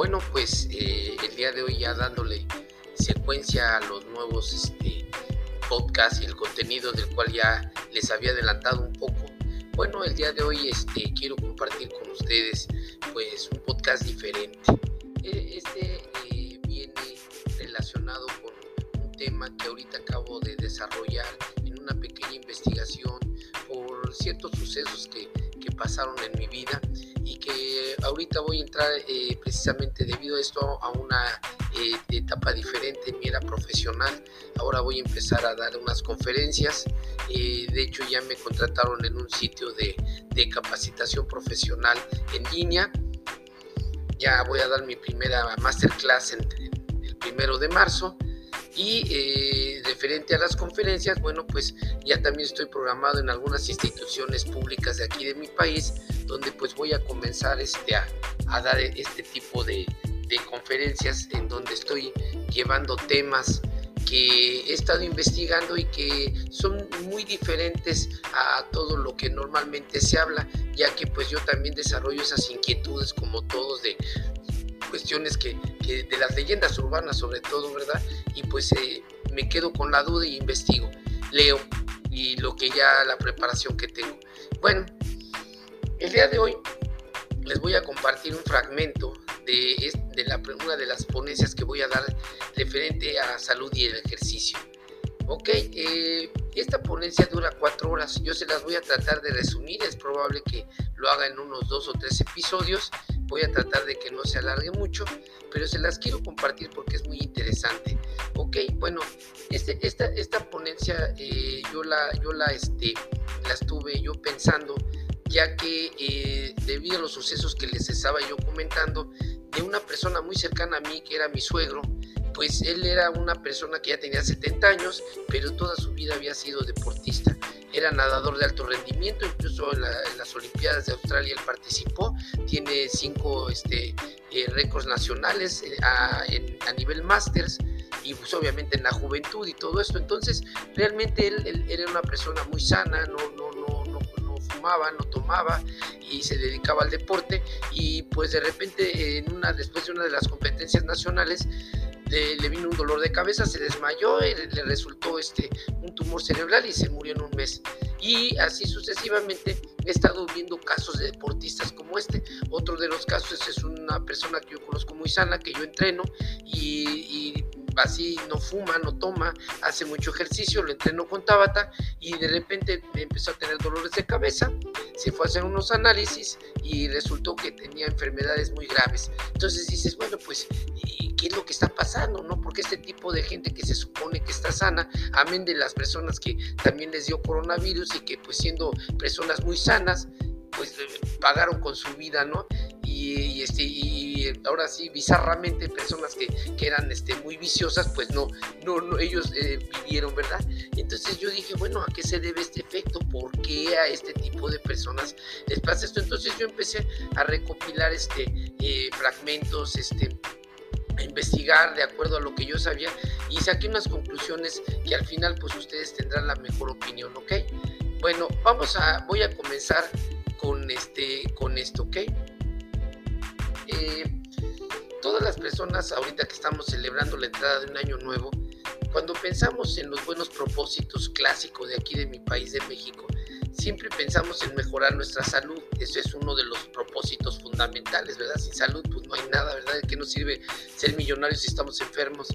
Bueno, pues eh, el día de hoy ya dándole secuencia a los nuevos este, podcasts y el contenido del cual ya les había adelantado un poco. Bueno, el día de hoy este, quiero compartir con ustedes pues un podcast diferente. E, este eh, viene relacionado con un tema que ahorita acabo de desarrollar en una pequeña investigación por ciertos sucesos que, que pasaron en mi vida y que ahorita voy a entrar eh, precisamente debido a esto a una eh, etapa diferente en mi era profesional. Ahora voy a empezar a dar unas conferencias. Eh, de hecho ya me contrataron en un sitio de, de capacitación profesional en línea. Ya voy a dar mi primera masterclass en, el primero de marzo. Y eh, referente a las conferencias, bueno, pues ya también estoy programado en algunas instituciones públicas de aquí de mi país, donde pues voy a comenzar este, a, dar este tipo de, de conferencias en donde estoy llevando temas que he estado investigando y que son muy diferentes a todo lo que normalmente se habla, ya que pues yo también desarrollo esas inquietudes como todos de cuestiones que, de las leyendas urbanas sobre todo, ¿verdad? Y pues eh, me quedo con la duda y investigo, leo y lo que ya la preparación que tengo. Bueno, el día de hoy les voy a compartir un fragmento de, de la, una de las ponencias que voy a dar referente a salud y el ejercicio. Ok, eh, esta ponencia dura cuatro horas. Yo se las voy a tratar de resumir. Es probable que lo haga en unos dos o tres episodios. Voy a tratar de que no se alargue mucho, pero se las quiero compartir porque es muy interesante. Ok, bueno, este, esta, esta ponencia eh, yo la, yo la, este, la estuve yo pensando ya que eh, debido a los sucesos que les estaba yo comentando, de una persona muy cercana a mí, que era mi suegro, pues él era una persona que ya tenía 70 años, pero toda su vida había sido deportista. Era nadador de alto rendimiento, incluso en, las Olimpiadas de Australia él participó, tiene cinco este, eh, récords nacionales eh, a, nivel másters y pues obviamente en la juventud y todo esto. Entonces, realmente él, él era una persona muy sana, no, no, no, no fumaba, no tomaba y se dedicaba al deporte y pues de repente en una, después de una de las competencias nacionales le, vino un dolor de cabeza, se desmayó, y le resultó este, un tumor cerebral y se murió en un mes. Y así sucesivamente he estado viendo casos de deportistas como este. Otro de los casos es una persona que yo conozco muy sana, que yo entreno y así no fuma, no toma, hace mucho ejercicio, lo entrenó con Tabata y de repente empezó a tener dolores de cabeza, se fue a hacer unos análisis y resultó que tenía enfermedades muy graves. Entonces dices, bueno, pues, ¿qué es lo que está pasando? ¿No? Porque este tipo de gente que se supone que está sana, amén de las personas que también les dio coronavirus y que pues siendo personas muy sanas, pues pagaron con su vida, ¿no? Y, este, y ahora sí, bizarramente, personas que, que, eran este, muy viciosas, pues no, no, no ellos eh, vivieron, ¿verdad? Entonces yo dije, bueno, ¿a qué se debe este efecto? ¿Por qué a este tipo de personas les pasa esto? Entonces yo empecé a recopilar este, eh, fragmentos, este, a investigar de acuerdo a lo que yo sabía y saqué unas conclusiones que al final pues ustedes tendrán la mejor opinión, ¿ok? Bueno, vamos a, voy a comenzar con, este, con esto, ¿ok? Todas las personas ahorita que estamos celebrando la entrada de un año nuevo, cuando pensamos en los buenos propósitos clásicos de aquí de mi país, de México, siempre pensamos en mejorar nuestra salud. Eso es uno de los propósitos fundamentales, ¿verdad? Sin salud, pues no hay nada, ¿verdad? ¿De qué nos sirve ser millonarios si estamos enfermos?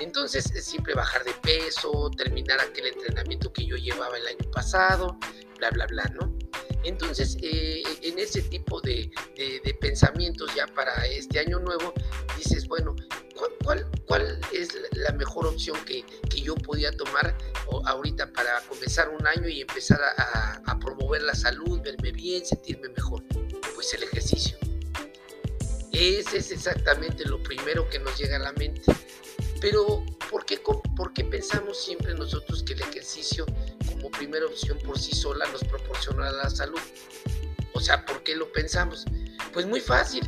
Entonces, siempre bajar de peso, terminar aquel entrenamiento que yo llevaba el año pasado, bla, bla, bla, ¿no? Entonces, eh, en ese tipo de, pensamientos ya para este año nuevo, dices, bueno, ¿cuál, cuál, es la mejor opción que, yo podía tomar ahorita para comenzar un año y empezar a, promover la salud, verme bien, sentirme mejor? Pues el ejercicio. Ese es exactamente lo primero que nos llega a la mente. Pero, ¿por qué, ¿por qué pensamos siempre nosotros que el ejercicio primera opción por sí sola nos proporciona la salud. O sea, ¿por qué lo pensamos? Pues muy fácil,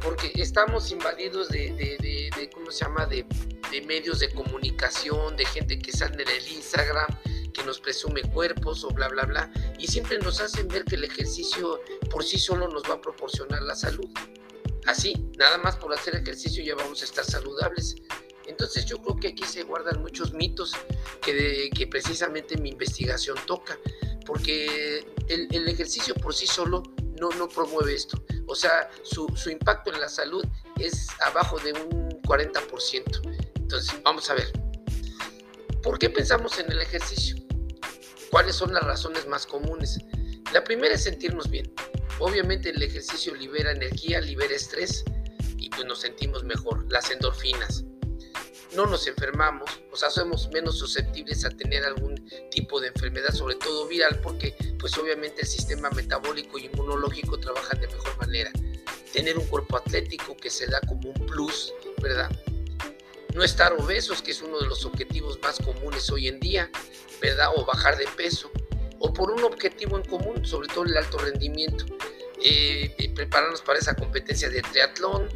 porque estamos invadidos de, de, ¿cómo se llama?, de, medios de comunicación, de gente que sale en el Instagram, que nos presume cuerpos o bla, bla, bla, y siempre nos hacen ver que el ejercicio por sí solo nos va a proporcionar la salud. Así, nada más por hacer ejercicio ya vamos a estar saludables. Entonces yo creo que aquí se guardan muchos mitos que, que precisamente mi investigación toca, porque el, ejercicio por sí solo no, no promueve esto. O sea, su, su impacto en la salud es abajo de un 40%. Entonces, vamos a ver. ¿Por qué pensamos en el ejercicio? ¿Cuáles son las razones más comunes? La primera es sentirnos bien. Obviamente el ejercicio libera energía, libera estrés y pues nos sentimos mejor, las endorfinas. No nos enfermamos, o sea, somos menos susceptibles a tener algún tipo de enfermedad, sobre todo viral, porque pues obviamente el sistema metabólico y inmunológico trabajan de mejor manera. Tener un cuerpo atlético que se da como un plus, ¿verdad? no estar obesos, que es uno de los objetivos más comunes hoy en día, ¿verdad? O bajar de peso, o por un objetivo en común, sobre todo el alto rendimiento, eh, eh, prepararnos para esa competencia de triatlón,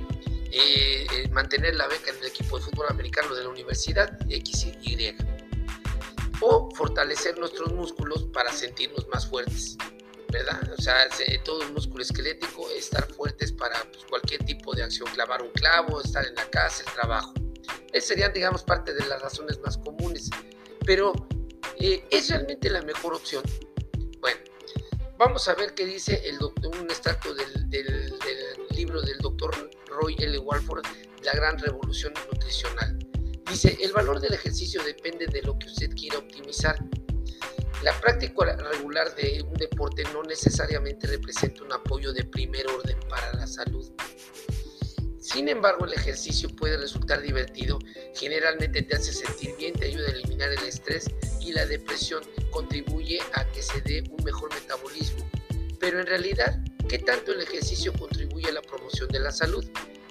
eh, mantener la beca en el equipo de fútbol americano de la universidad X y Y, o fortalecer nuestros músculos para sentirnos más fuertes. ¿verdad? O sea, todo el músculo esquelético, estar fuertes para pues, cualquier tipo de acción, clavar un clavo, estar en la casa, el trabajo. Esas serían, digamos, parte de las razones más comunes. Pero, eh, ¿es realmente la mejor opción? Bueno, vamos a ver qué dice el doctor, un extracto del, libro del doctor Roy L. Walford, La Gran Revolución Nutricional. Dice, el valor del ejercicio depende de lo que usted quiera optimizar. La práctica regular de un deporte no necesariamente representa un apoyo de primer orden para la salud. Sin embargo, el ejercicio puede resultar divertido, generalmente te hace sentir bien, te ayuda a eliminar el estrés y la depresión, contribuye a que se dé un mejor metabolismo. Pero en realidad, ¿qué tanto el ejercicio contribuye promoción de la salud?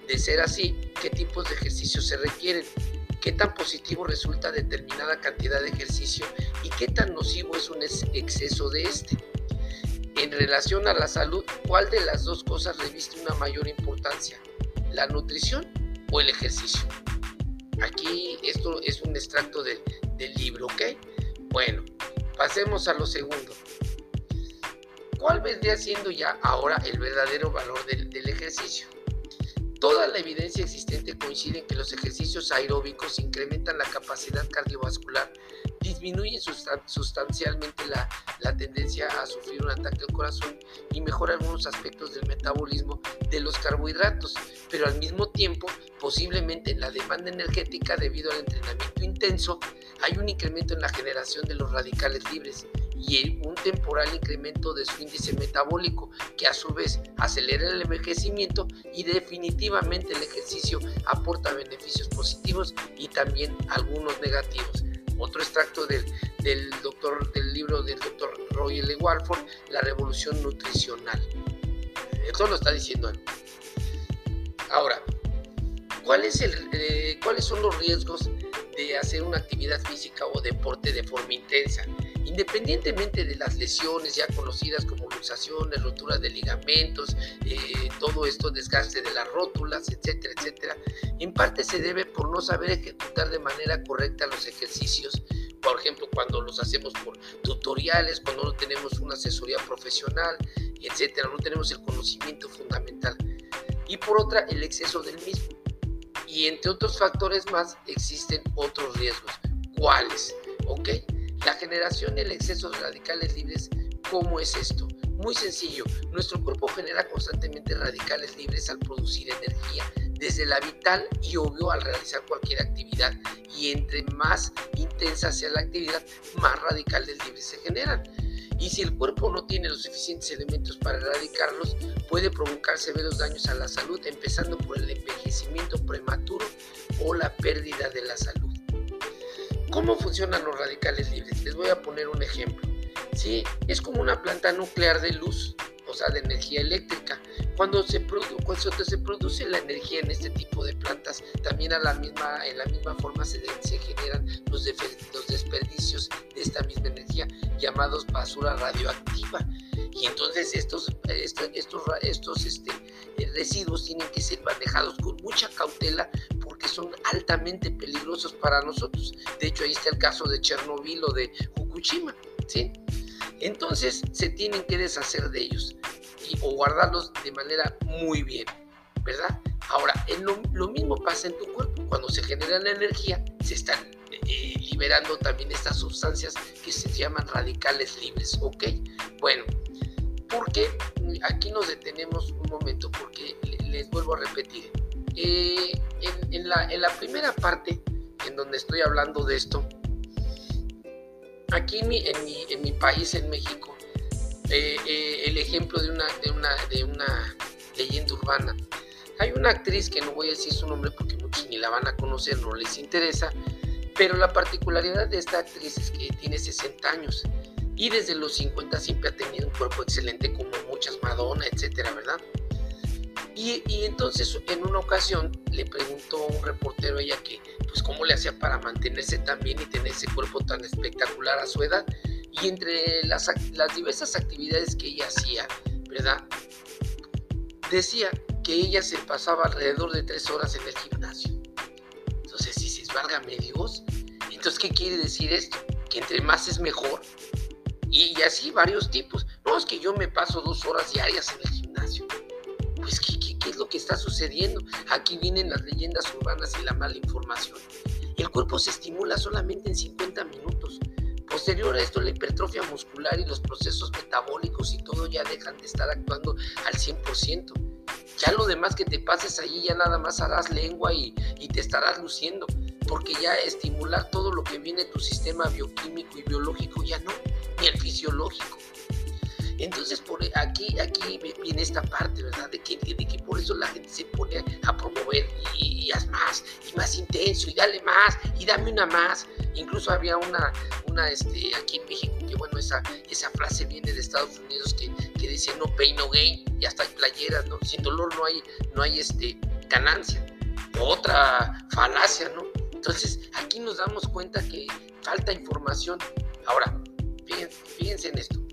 De ser así, ¿qué tipos de ejercicio se requieren? ¿Qué tan positivo resulta determinada cantidad de ejercicio y qué tan nocivo es un exceso de este? En relación a la salud, ¿cuál de las dos cosas reviste una mayor importancia? la nutrición o el ejercicio. Aquí esto es un extracto del libro, ¿ok? Bueno, pasemos a lo segundo. ¿Cuál vendría siendo ya ahora el verdadero valor del, del ejercicio? Toda la evidencia existente coincide en que los ejercicios aeróbicos incrementan la capacidad cardiovascular disminuye sustancialmente la, tendencia a sufrir un ataque al corazón y mejora algunos aspectos del metabolismo de los carbohidratos, pero al mismo tiempo posiblemente en la demanda energética debido al entrenamiento intenso hay un incremento en la generación de los radicales libres y un temporal incremento de su índice metabólico que a su vez acelera el envejecimiento y definitivamente el ejercicio aporta beneficios positivos y también algunos negativos otro extracto del, del, doctor, del libro del doctor Roy L. Warford, La Revolución Nutricional. Esto lo está diciendo él. Ahora, ¿cuál el, eh, ¿cuáles son los riesgos de hacer una actividad física o deporte de forma intensa? Independientemente de las lesiones ya conocidas como luxaciones, rotura de ligamentos, eh, todo esto, desgaste de las rótulas, etcétera, etcétera, en parte se debe por no saber ejecutar de manera correcta los ejercicios por ejemplo, cuando los hacemos por tutoriales, cuando no tenemos una asesoría profesional, etcétera, no tenemos el conocimiento fundamental. Y por otra, el exceso del mismo. Y entre otros factores más, existen otros riesgos. ¿Cuáles? ¿Ok? La generación y exceso de radicales libres, ¿cómo es esto? Muy sencillo, nuestro cuerpo genera constantemente radicales libres al producir energía, desde la vital y obvio al realizar cualquier actividad. Y entre más intensa sea la actividad, más radicales libres se generan. Y si el cuerpo no tiene los suficientes elementos para erradicarlos, puede provocar severos daños a la salud, empezando por el envejecimiento prematuro o la pérdida de la salud. ¿Cómo funcionan los radicales libres? Les voy a poner un ejemplo. ¿sí? Es como una planta nuclear de luz, sea, de energía eléctrica. Cuando se, cuando se produce la energía en este tipo de plantas, también a la misma, en la misma forma se, se generan los, los desperdicios de esta misma energía, llamados basura radioactiva. Y entonces estos, estos, estos, estos este, residuos tienen que ser manejados con mucha cautela porque son altamente peligrosos para nosotros. De hecho, ahí está el caso de Chernobyl o de Fukushima, ¿sí? Entonces se tienen que deshacer de ellos y, o guardarlos de manera muy bien. ¿verdad? Ahora, lo, mismo pasa en tu cuerpo. Cuando se genera la energía, se están eh, liberando también estas sustancias que se llaman radicales libres, ¿ok? Bueno, ¿por qué? Aquí nos detenemos un momento porque les vuelvo a repetir. Eh, en, en la primera parte, en donde estoy hablando de esto, aquí en mi, en mi, país, en México, eh, eh, el ejemplo de una, de, una, de una leyenda urbana. Hay una actriz que no voy a decir su nombre porque muchos ni la van a conocer, no les interesa, pero la particularidad de esta actriz es que tiene 60 años y desde los 50 siempre ha tenido un cuerpo excelente como muchas Madonna, etcétera, ¿verdad? Y, y, entonces en una ocasión le preguntó un reportero a ella que pues cómo le hacía para mantenerse tan bien y tener ese cuerpo tan espectacular a su edad. Y entre las, las diversas actividades que ella hacía, ¿verdad? Decía que ella se pasaba alrededor de tres horas en el gimnasio. Entonces dices, válgame Dios. Entonces, ¿qué quiere decir esto? Que entre más es mejor. Y, así varios tipos. No, es que yo me paso dos horas diarias en el gimnasio. Pues, ¿qué, qué es lo que está sucediendo? Aquí vienen las leyendas urbanas y la mala información. El cuerpo se estimula solamente en 50 minutos. Posterior a esto, la hipertrofia muscular y los procesos metabólicos y todo ya dejan de estar actuando al 100%. Ya lo demás que te pases allí, ya nada más harás lengua y, y te estarás luciendo, porque ya estimular todo lo que viene tu sistema bioquímico y biológico ya no, ni el fisiológico. Entonces, por aquí, aquí viene esta parte, ¿verdad? De que, de que por eso la gente se pone a promover y, haz más, y más intenso, y dale más, y dame una más. Incluso había una, una este, aquí en México, que bueno, esa, esa frase viene de Estados Unidos que, que dice no pain, no gain, y hasta hay playeras, ¿no? Sin dolor no hay, no hay este, ganancia. Otra falacia, ¿no? Entonces, aquí nos damos cuenta que falta información. Ahora, fíjense en esto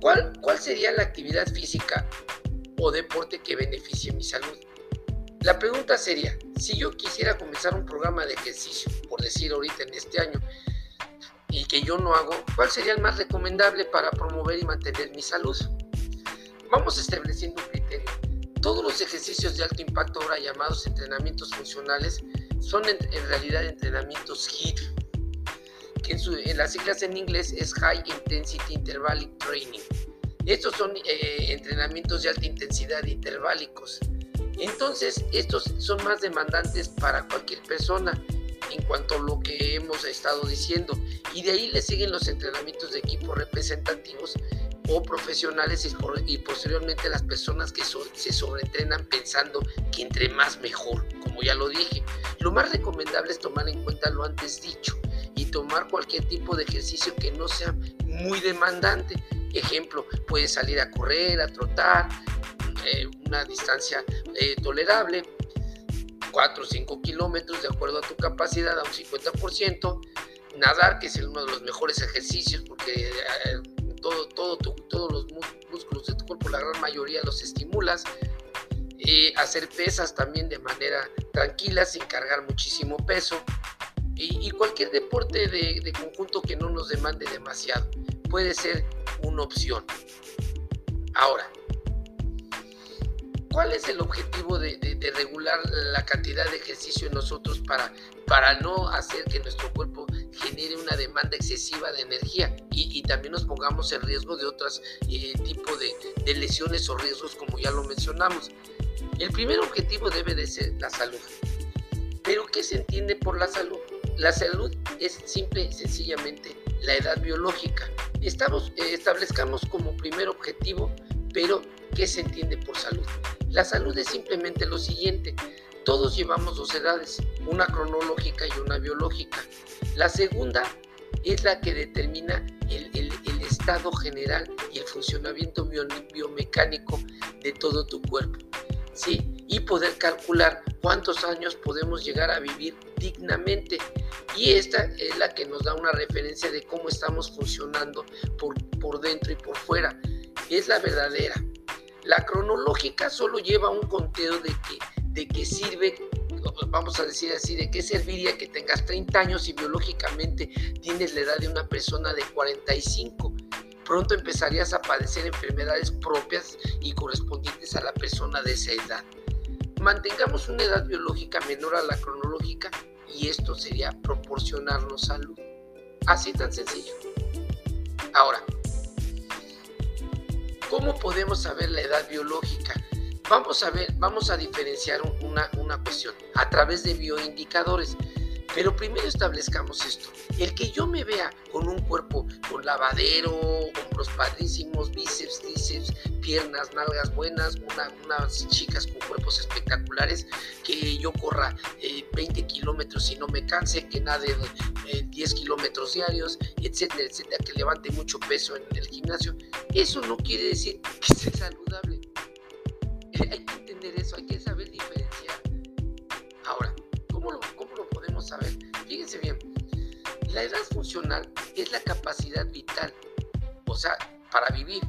¿Cuál, sería la actividad física o deporte que beneficie mi salud? La pregunta sería, si yo quisiera comenzar un programa de ejercicio, por decir ahorita en este año, y que yo no hago, ¿cuál sería el más recomendable para promover y mantener mi salud? Vamos estableciendo un criterio. Todos los ejercicios de alto impacto, ahora llamados entrenamientos funcionales, son en, realidad entrenamientos HIIT, en, las siglas en inglés es High Intensity Intervallic Training. Estos son eh, entrenamientos de alta intensidad interválicos. Entonces, estos son más demandantes para cualquier persona en cuanto a lo que hemos estado diciendo. Y de ahí le siguen los entrenamientos de equipos representativos o profesionales y, posteriormente las personas que se sobreentrenan pensando que entre más mejor, como ya lo dije. Lo más recomendable es tomar en cuenta lo antes dicho y tomar cualquier tipo de ejercicio que no sea muy demandante. Ejemplo, puedes salir a correr, a trotar, eh, una distancia eh, tolerable, 4 o 5 kilómetros de acuerdo a tu capacidad a un 50%, nadar, que es uno de los mejores ejercicios porque eh, todo, todo todos los músculos de tu cuerpo, la gran mayoría los estimulas, hacer pesas también de manera tranquila, sin cargar muchísimo peso, y, cualquier deporte de, conjunto que no nos demande demasiado puede ser una opción. Ahora, ¿cuál es el objetivo de, regular la cantidad de ejercicio en nosotros para, para no hacer que nuestro cuerpo genere una demanda excesiva de energía y, también nos pongamos en riesgo de otros eh, tipos de, de lesiones o riesgos como ya lo mencionamos? El primer objetivo debe de ser la salud. ¿Pero qué se entiende por la salud? La salud es simple y sencillamente la edad biológica. Eh, establezcamos como primer objetivo, pero ¿qué se entiende por salud? La salud es simplemente lo siguiente. Todos llevamos dos edades, una cronológica y una biológica. La segunda es la que determina el, estado general y el funcionamiento biomecánico de todo tu cuerpo. ¿Sí? Y poder calcular cuántos años podemos llegar a vivir dignamente. Y esta es la que nos da una referencia de cómo estamos funcionando por, por dentro y por fuera. Es la verdadera. La cronológica solo lleva un conteo de que, de que sirve vamos a decir así, de qué serviría que tengas 30 años y biológicamente tienes la edad de una persona de 45 pronto empezarías a padecer enfermedades propias y correspondientes a la persona de esa edad. mantengamos una edad biológica menor a la cronológica y esto sería proporcionarnos salud. Así tan sencillo. Ahora, ¿cómo podemos saber la edad biológica? Vamos a ver, vamos a diferenciar una, una cuestión a través de bioindicadores. Pero primero establezcamos esto. El que yo me vea con un cuerpo con lavadero, hombros padrísimos, bíceps, tríceps, piernas, nalgas buenas, unas chicas con cuerpos espectaculares, que yo corra 20 eh, kilómetros y no me canse, que nade 10 eh, kilómetros diarios, etcétera, etcétera, que levante mucho peso en el gimnasio. Eso no quiere decir que sea saludable. hay que la edad funcional es la capacidad vital, o sea, para vivir.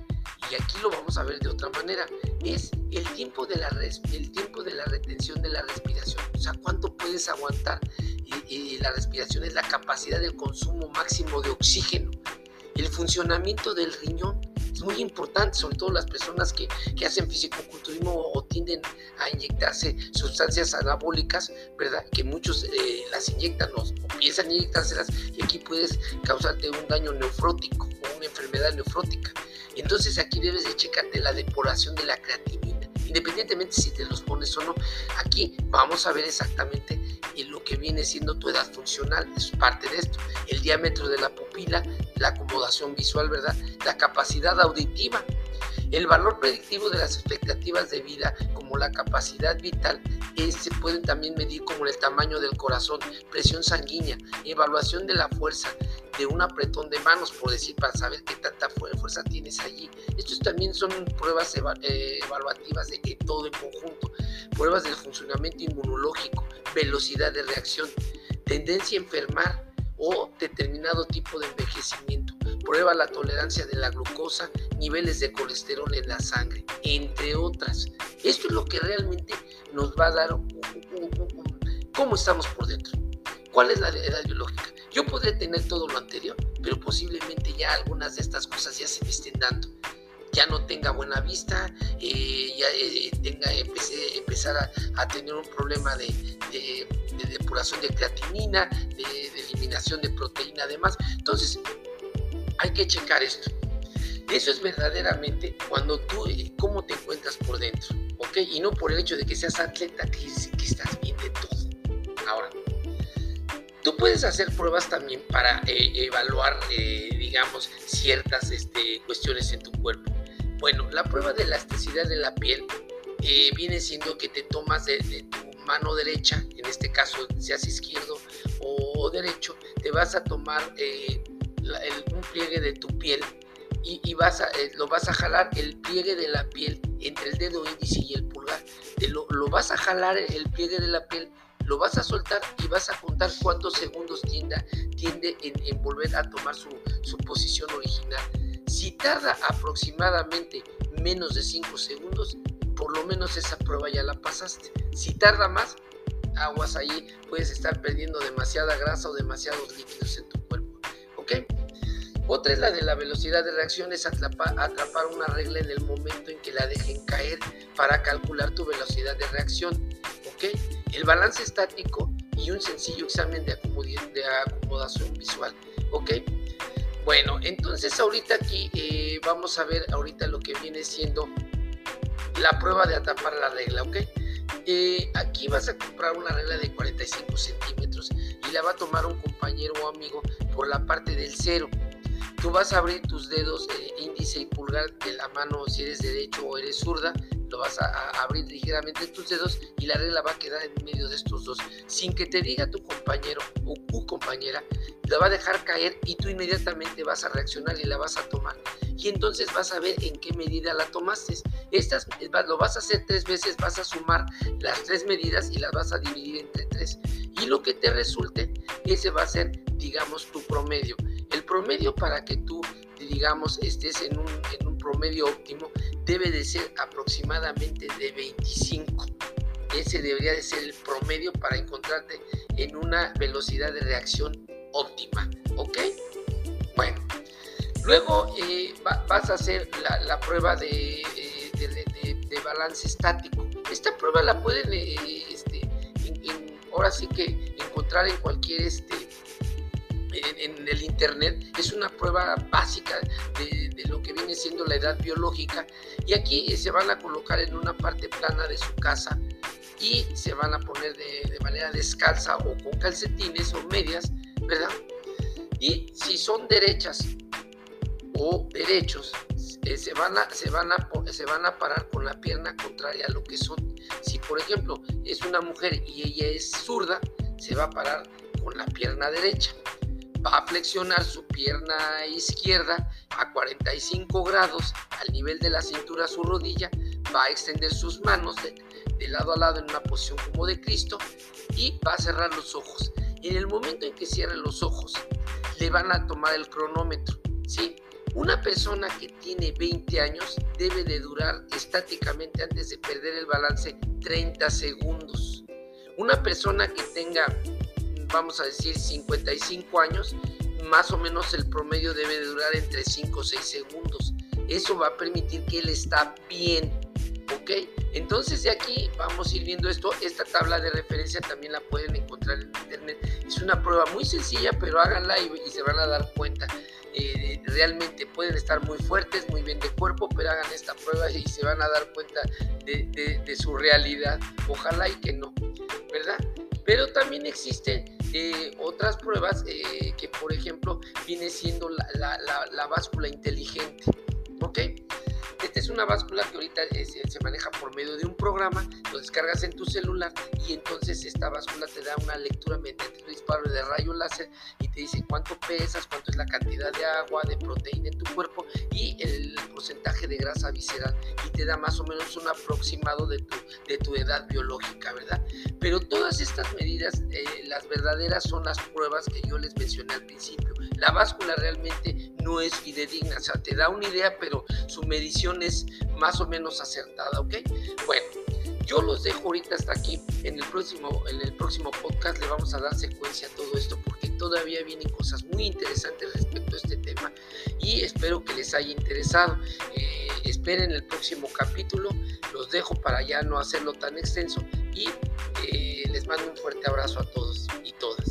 Y aquí lo vamos a ver de otra manera. Es el tiempo de la, el tiempo de la retención de la respiración. O sea, cuánto puedes aguantar. Y, la respiración es la capacidad del consumo máximo de oxígeno. El funcionamiento del riñón muy importante, sobre todo las personas que, que hacen fisicoculturismo o tienden a inyectarse sustancias anabólicas, ¿verdad? Que muchos eh, las inyectan o, o piensan inyectárselas y aquí puedes causarte un daño nefrótico o una enfermedad nefrótica. Entonces aquí debes de checarte la depuración de la creatinina, independientemente si te los pones o no. Aquí vamos a ver exactamente lo que viene siendo tu edad funcional, es parte de esto. El diámetro de la pupila, la acomodación visual, ¿verdad? La capacidad auditiva, el valor predictivo de las expectativas de vida, como la capacidad vital, se pueden también medir como el tamaño del corazón, presión sanguínea, evaluación de la fuerza, de un apretón de manos, por decir, para saber qué tanta fuerza tienes allí. Estos también son pruebas eh, evaluativas de que todo en conjunto, pruebas del funcionamiento inmunológico, velocidad de reacción, tendencia a enfermar o determinado tipo de envejecimiento prueba la tolerancia de la glucosa, niveles de colesterol en la sangre, entre otras. Esto es lo que realmente nos va a dar cómo estamos por dentro. ¿Cuál es la edad biológica? Yo podré tener todo lo anterior, pero posiblemente ya algunas de estas cosas ya se me estén dando. Ya no tenga buena vista, eh, ya eh, tenga, empezar a, tener un problema de, depuración de creatinina, de, de eliminación de proteína además. Entonces, hay que checar esto. Eso es verdaderamente cuando tú, eh, cómo te encuentras por dentro, ¿ok? Y no por el hecho de que seas atleta, que, estás bien de todo. Ahora, tú puedes hacer pruebas también para eh, evaluar, eh, digamos, ciertas este, cuestiones en tu cuerpo. Bueno, la prueba de elasticidad de la piel viene siendo que te tomas de, tu mano derecha, en este caso seas izquierdo o, derecho, te vas a tomar un pliegue de tu piel y, vas a, eh, lo vas a jalar el pliegue de la piel entre el dedo índice y el pulgar. lo, vas a jalar el pliegue de la piel, lo vas a soltar y vas a contar cuántos segundos tiende, tiende en, volver a tomar su, su posición original. Si tarda aproximadamente menos de 5 segundos, por lo menos esa prueba ya la pasaste. Si tarda más, aguas ahí, puedes estar perdiendo demasiada grasa o demasiados líquidos en tu. Otra es la de la velocidad de reacción, es atrapar, una regla en el momento en que la dejen caer para calcular tu velocidad de reacción. ¿ok? El balance estático y un sencillo examen de, acomodación visual. ¿ok? Bueno, entonces ahorita aquí eh, vamos a ver ahorita lo que viene siendo la prueba de atrapar la regla, ¿ok? Eh, aquí vas a comprar una regla de 45 centímetros y la va a tomar un compañero o amigo por la parte del cero. Tú vas a abrir tus dedos eh, índice y pulgar de la mano si eres derecho o eres zurda, lo vas a, abrir ligeramente tus dedos y la regla va a quedar en medio de estos dos. Sin que te diga tu compañero o tu compañera, la va a dejar caer y tú inmediatamente vas a reaccionar y la vas a tomar. Y entonces vas a ver en qué medida la tomaste. Estas lo vas a hacer tres veces, vas a sumar las tres medidas y las vas a dividir entre tres. Y lo que te resulte, ese va a ser, digamos, tu promedio. El promedio para que tú, digamos, estés en un, promedio óptimo debe de ser aproximadamente de 25. Ese debería de ser el promedio para encontrarte en una velocidad de reacción óptima. ¿Ok? Bueno, luego eh, vas a hacer la, prueba de, eh, de, balance estático. Esta prueba la pueden, eh, este, ahora sí que encontrar en cualquier, este, en, el internet. Es una prueba básica de, lo que viene siendo la edad biológica. Y aquí se van a colocar en una parte plana de su casa y se van a poner de, manera descalza o con calcetines o medias, ¿verdad? Y si son derechas o derechos, eh, se, van a, se, van a, se van a parar con la pierna contraria a lo que son. Si por ejemplo es una mujer y ella es zurda, se va a parar con la pierna derecha. Va a flexionar su pierna izquierda a 45 grados al nivel de la cintura a su rodilla. Va a extender sus manos de, lado a lado en una posición como de Cristo y va a cerrar los ojos. En el momento en que cierre los ojos, le van a tomar el cronómetro. ¿sí? Una persona que tiene 20 años debe de durar estáticamente antes de perder el balance 30 segundos. Una persona que tenga, vamos a decir, 55 años, más o menos el promedio debe de durar entre 5 o 6 segundos. Eso va a permitir que él está bien, ¿ok? Entonces de aquí vamos a ir viendo esto. Esta tabla de referencia también la pueden encontrar en internet. Es una prueba muy sencilla, pero háganla y, se van a dar cuenta. Eh, realmente pueden estar muy fuertes, muy bien de cuerpo, pero hagan esta prueba y se van a dar cuenta de, su realidad. Ojalá y que no, ¿verdad? Pero también existen eh, otras pruebas eh, que, por ejemplo, viene siendo la, la báscula inteligente, ¿ok? Esta es una báscula que ahorita eh, se maneja por medio de un programa, lo descargas en tu celular y entonces esta báscula te da una lectura mediante un disparo de rayo láser y te dice cuánto pesas, cuánto es la cantidad de agua, de proteína en tu cuerpo y el porcentaje de grasa visceral y te da más o menos un aproximado de tu, de tu edad biológica, ¿verdad? Pero todas estas medidas, eh, las verdaderas son las pruebas que yo les mencioné al principio. La báscula realmente no es fidedigna, o sea, te da una idea, pero su medición es más o menos acertada, ¿ok? Bueno, yo los dejo ahorita hasta aquí. En el próximo, en el próximo podcast le vamos a dar secuencia a todo esto porque todavía vienen cosas muy interesantes respecto a este tema y espero que les haya interesado. Eh, esperen el próximo capítulo. Los dejo para ya no hacerlo tan extenso y eh, les mando un fuerte abrazo a todos y todas.